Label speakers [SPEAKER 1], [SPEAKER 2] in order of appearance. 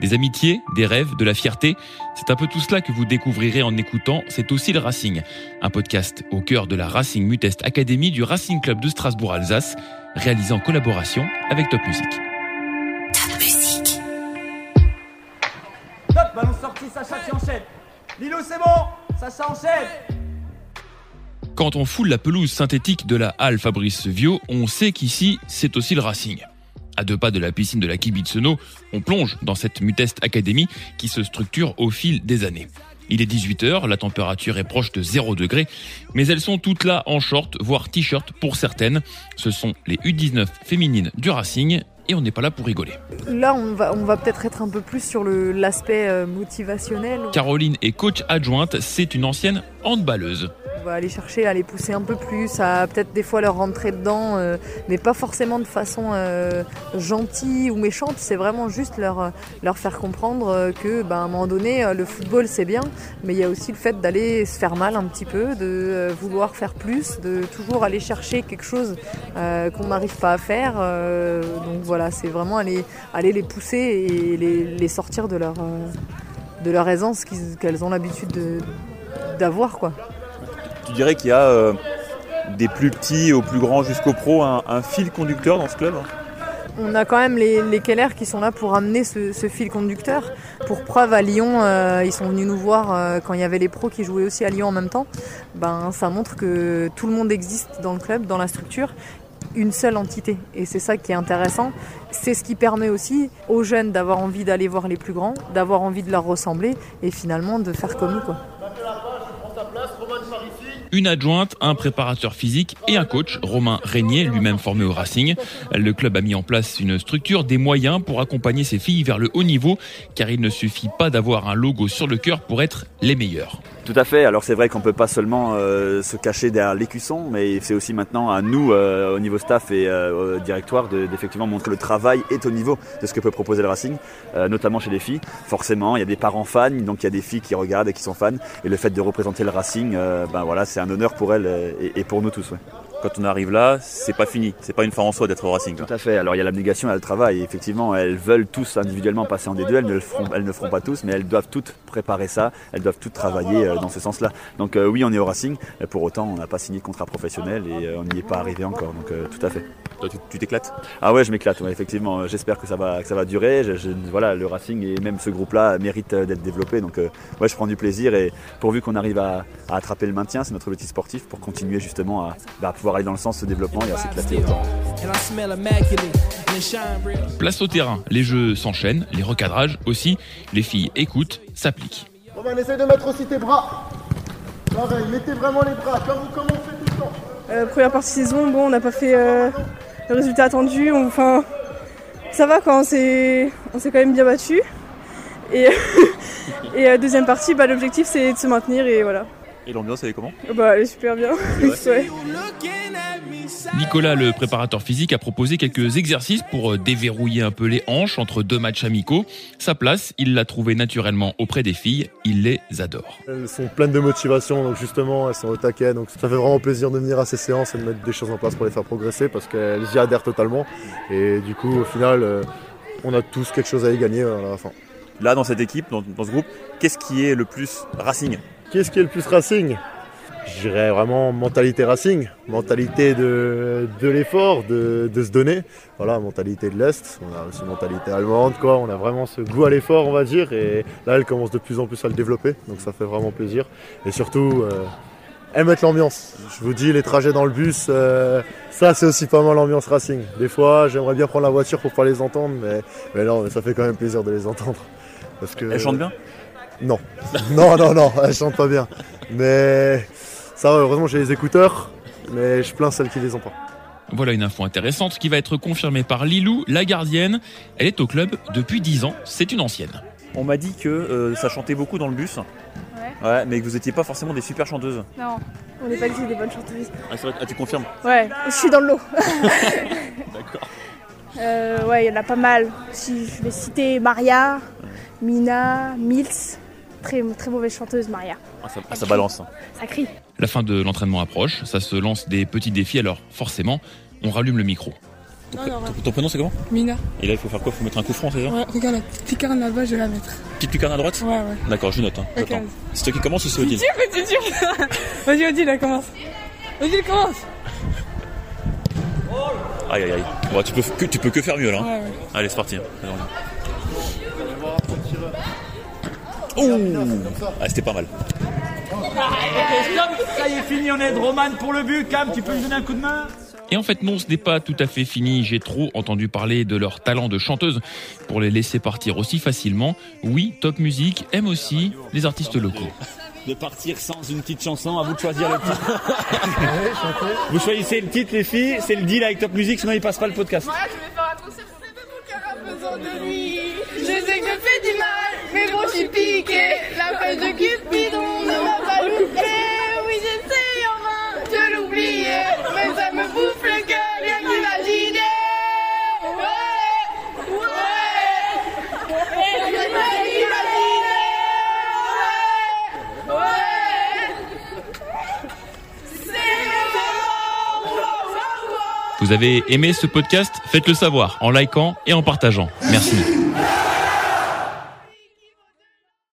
[SPEAKER 1] Des amitiés, des rêves, de la fierté, c'est un peu tout cela que vous découvrirez en écoutant C'est aussi le Racing, un podcast au cœur de la Racing Mutest Academy du Racing Club de Strasbourg-Alsace, réalisé en collaboration avec Top Music.
[SPEAKER 2] Top Music.
[SPEAKER 3] Top, ballon sorti, Sacha qui enchaîne. Lilo, c'est bon, Sacha enchaîne.
[SPEAKER 1] Quand on foule la pelouse synthétique de la halle Fabrice Vio, on sait qu'ici, c'est aussi le Racing. À deux pas de la piscine de la Kibitsono, on plonge dans cette Mutest Academy qui se structure au fil des années. Il est 18h, la température est proche de 0 degré, mais elles sont toutes là en short, voire t-shirt pour certaines. Ce sont les U19 féminines du Racing et on n'est pas là pour rigoler.
[SPEAKER 4] Là, on va, on va peut-être être un peu plus sur l'aspect euh, motivationnel.
[SPEAKER 1] Caroline est coach adjointe, c'est une ancienne handballeuse
[SPEAKER 4] va aller chercher à les pousser un peu plus, à peut-être des fois leur rentrer dedans, euh, mais pas forcément de façon euh, gentille ou méchante. C'est vraiment juste leur, leur faire comprendre que, ben, à un moment donné, le football c'est bien, mais il y a aussi le fait d'aller se faire mal un petit peu, de vouloir faire plus, de toujours aller chercher quelque chose qu'on n'arrive pas à faire. donc voilà, c'est vraiment aller, aller les pousser et les, les sortir de leur, de leur aisance qu'elles ont l'habitude d'avoir, quoi.
[SPEAKER 5] Tu dirais qu'il y a euh, des plus petits aux plus grands jusqu'au pro un, fil conducteur dans ce club hein?
[SPEAKER 4] On a quand même les, Keller qui sont là pour amener ce, fil conducteur. Pour preuve, à Lyon, euh, ils sont venus nous voir euh, quand il y avait les pros qui jouaient aussi à Lyon en même temps. Ben, ça montre que tout le monde existe dans le club, dans la structure, une seule entité. Et c'est ça qui est intéressant. C'est ce qui permet aussi aux jeunes d'avoir envie d'aller voir les plus grands, d'avoir envie de leur ressembler et finalement de faire comme nous.
[SPEAKER 1] Une adjointe, un préparateur physique et un coach, Romain Régnier, lui-même formé au Racing. Le club a mis en place une structure, des moyens pour accompagner ses filles vers le haut niveau, car il ne suffit pas d'avoir un logo sur le cœur pour être les meilleurs.
[SPEAKER 5] Tout à fait. Alors c'est vrai qu'on peut pas seulement euh, se cacher derrière l'écusson, mais c'est aussi maintenant à nous, euh, au niveau staff et euh, au directoire, d'effectivement montrer le travail est au niveau de ce que peut proposer le Racing, notamment chez les filles. Forcément, il y a des parents fans, donc il y a des filles qui regardent et qui sont fans, et le fait de représenter le Racing, ben voilà, c'est un honneur pour elles et, pour nous tous quand on arrive là, c'est pas fini. C'est pas une fin en soi d'être au Racing.
[SPEAKER 6] Tout à fait. Alors il y a l'abnégation, il y a le travail. effectivement, elles veulent tous individuellement passer en D2. Elles ne le feront, elles ne feront pas tous, mais elles doivent toutes préparer ça. Elles doivent toutes travailler euh, dans ce sens-là. Donc euh, oui, on est au Racing. Pour autant, on n'a pas signé de contrat professionnel et euh, on n'y est pas arrivé encore. Donc tout à fait.
[SPEAKER 5] Toi, tu t'éclates?
[SPEAKER 6] Ah ouais, je m'éclate. effectivement, j'espère que ça va, que ça va durer. voilà, le Racing et même ce groupe-là mérite d'être développé. Donc ouais, je prends du plaisir et pourvu qu'on arrive à, attraper le maintien, c'est notre petit sportif pour continuer justement à, bah, à pouvoir aller dans le sens de ce développement et à s'éclater autant.
[SPEAKER 1] Place au terrain, les jeux s'enchaînent, les recadrages aussi, les filles écoutent, s'appliquent.
[SPEAKER 7] Romain, essaye de mettre aussi tes bras. Pareil, mettez vraiment les bras, comme, vous, comme on fait tout le temps.
[SPEAKER 8] Euh, première partie saison, bon, on n'a pas fait euh, le résultat attendu. Enfin, ça va quand on s'est, on s'est quand même bien battu. Et, et euh, deuxième partie, bah, l'objectif c'est de se maintenir et voilà.
[SPEAKER 5] Et l'ambiance, elle est comment
[SPEAKER 8] Bah, elle est super bien.
[SPEAKER 1] Nicolas, le préparateur physique, a proposé quelques exercices pour euh, déverrouiller un peu les hanches entre deux matchs amicaux. Sa place, il l'a trouvée naturellement auprès des filles. Il les adore.
[SPEAKER 9] Elles sont pleines de motivation, donc justement, elles sont au taquet. Donc ça fait vraiment plaisir de venir à ces séances et de mettre des choses en place pour les faire progresser parce qu'elles y adhèrent totalement. Et du coup, au final, euh, on a tous quelque chose à y gagner euh, à la fin.
[SPEAKER 5] Là, dans cette équipe, dans, dans ce groupe, qu'est-ce qui est le plus Racing?
[SPEAKER 9] Qu'est-ce qui est le plus Racing? Je dirais vraiment mentalité racing, mentalité de, de l'effort, de, de, se donner. Voilà, mentalité de l'Est. On a aussi mentalité allemande, quoi. On a vraiment ce goût à l'effort, on va dire. Et là, elle commence de plus en plus à le développer. Donc ça fait vraiment plaisir. Et surtout, euh, elle met l'ambiance. Je vous dis, les trajets dans le bus, euh, ça c'est aussi pas mal l'ambiance racing. Des fois, j'aimerais bien prendre la voiture pour pas les entendre, mais, mais non, mais ça fait quand même plaisir de les entendre.
[SPEAKER 5] Parce que, elle chante bien?
[SPEAKER 9] Non. non, non, non, elle chante pas bien. Mais ça, heureusement, j'ai les écouteurs, mais je plains celles qui les ont pas.
[SPEAKER 1] Voilà une info intéressante qui va être confirmée par Lilou, la gardienne. Elle est au club depuis 10 ans, c'est une ancienne.
[SPEAKER 5] On m'a dit que euh, ça chantait beaucoup dans le bus. Ouais. ouais. mais que vous n'étiez pas forcément des super chanteuses.
[SPEAKER 8] Non, on n'est pas des bonnes chanteuses.
[SPEAKER 5] Ah, vrai, ah, tu confirmes
[SPEAKER 8] Ouais, je suis dans le lot.
[SPEAKER 5] D'accord.
[SPEAKER 8] Euh, ouais, il y en a pas mal. Si je vais citer Maria, Mina, Mills, très, très mauvaise chanteuse, Maria.
[SPEAKER 5] Ah, ça, ça balance. Hein.
[SPEAKER 8] Ça crie.
[SPEAKER 1] La fin de l'entraînement approche, ça se lance des petits défis, alors forcément, on rallume le micro.
[SPEAKER 10] Non, non,
[SPEAKER 5] Ton, ton prénom c'est comment?
[SPEAKER 10] Mina.
[SPEAKER 5] Et là il faut faire quoi? Faut mettre un coup franc, c'est ça?
[SPEAKER 10] Ouais, regarde la petite lucarne là-bas, je vais la mettre.
[SPEAKER 5] Petite lucarne à droite?
[SPEAKER 10] Ouais, ouais.
[SPEAKER 5] D'accord, je note. Hein. C'est toi qui commence ou c'est
[SPEAKER 10] C'est
[SPEAKER 5] Odile?
[SPEAKER 10] Dur, c'est dur. Vas-y, Odile, là, commence. Odile, commence.
[SPEAKER 5] Aïe aïe aïe. Bon, tu peux que, tu peux que faire mieux là. hein.
[SPEAKER 10] Ouais, ouais.
[SPEAKER 5] Allez, c'est parti. hein. Ah, c'était pas mal.
[SPEAKER 11] Ok, stop Ça y est, fini, on aide Roman pour le but. Cam, tu peux me donner un coup de main
[SPEAKER 1] Et en fait, non, ce n'est pas tout à fait fini. J'ai trop entendu parler de leur talent de chanteuse pour les laisser partir aussi facilement. Oui, Top Music aime aussi les artistes locaux.
[SPEAKER 6] de partir sans une petite chanson. À vous de choisir le titre. vous choisissez le titre, les filles. C'est le deal avec Top Music, sinon il passe pas le podcast.
[SPEAKER 12] Moi, je vais faire un concert, c'est pas mon cœur a besoin de lui. Je sais que je fais du mal, mais bon, suis piqué. La feuille de Cupidon ne m'a pas loupé. Oui, j'essaie en vain de l'oublier, mais ça me bouffe le cœur, rien qu'imaginer. Ouais, ouais, qu'imaginer. Ouais, ouais. C'est
[SPEAKER 1] Vous avez aimé ce podcast? Faites-le savoir en likant et en partageant. Merci.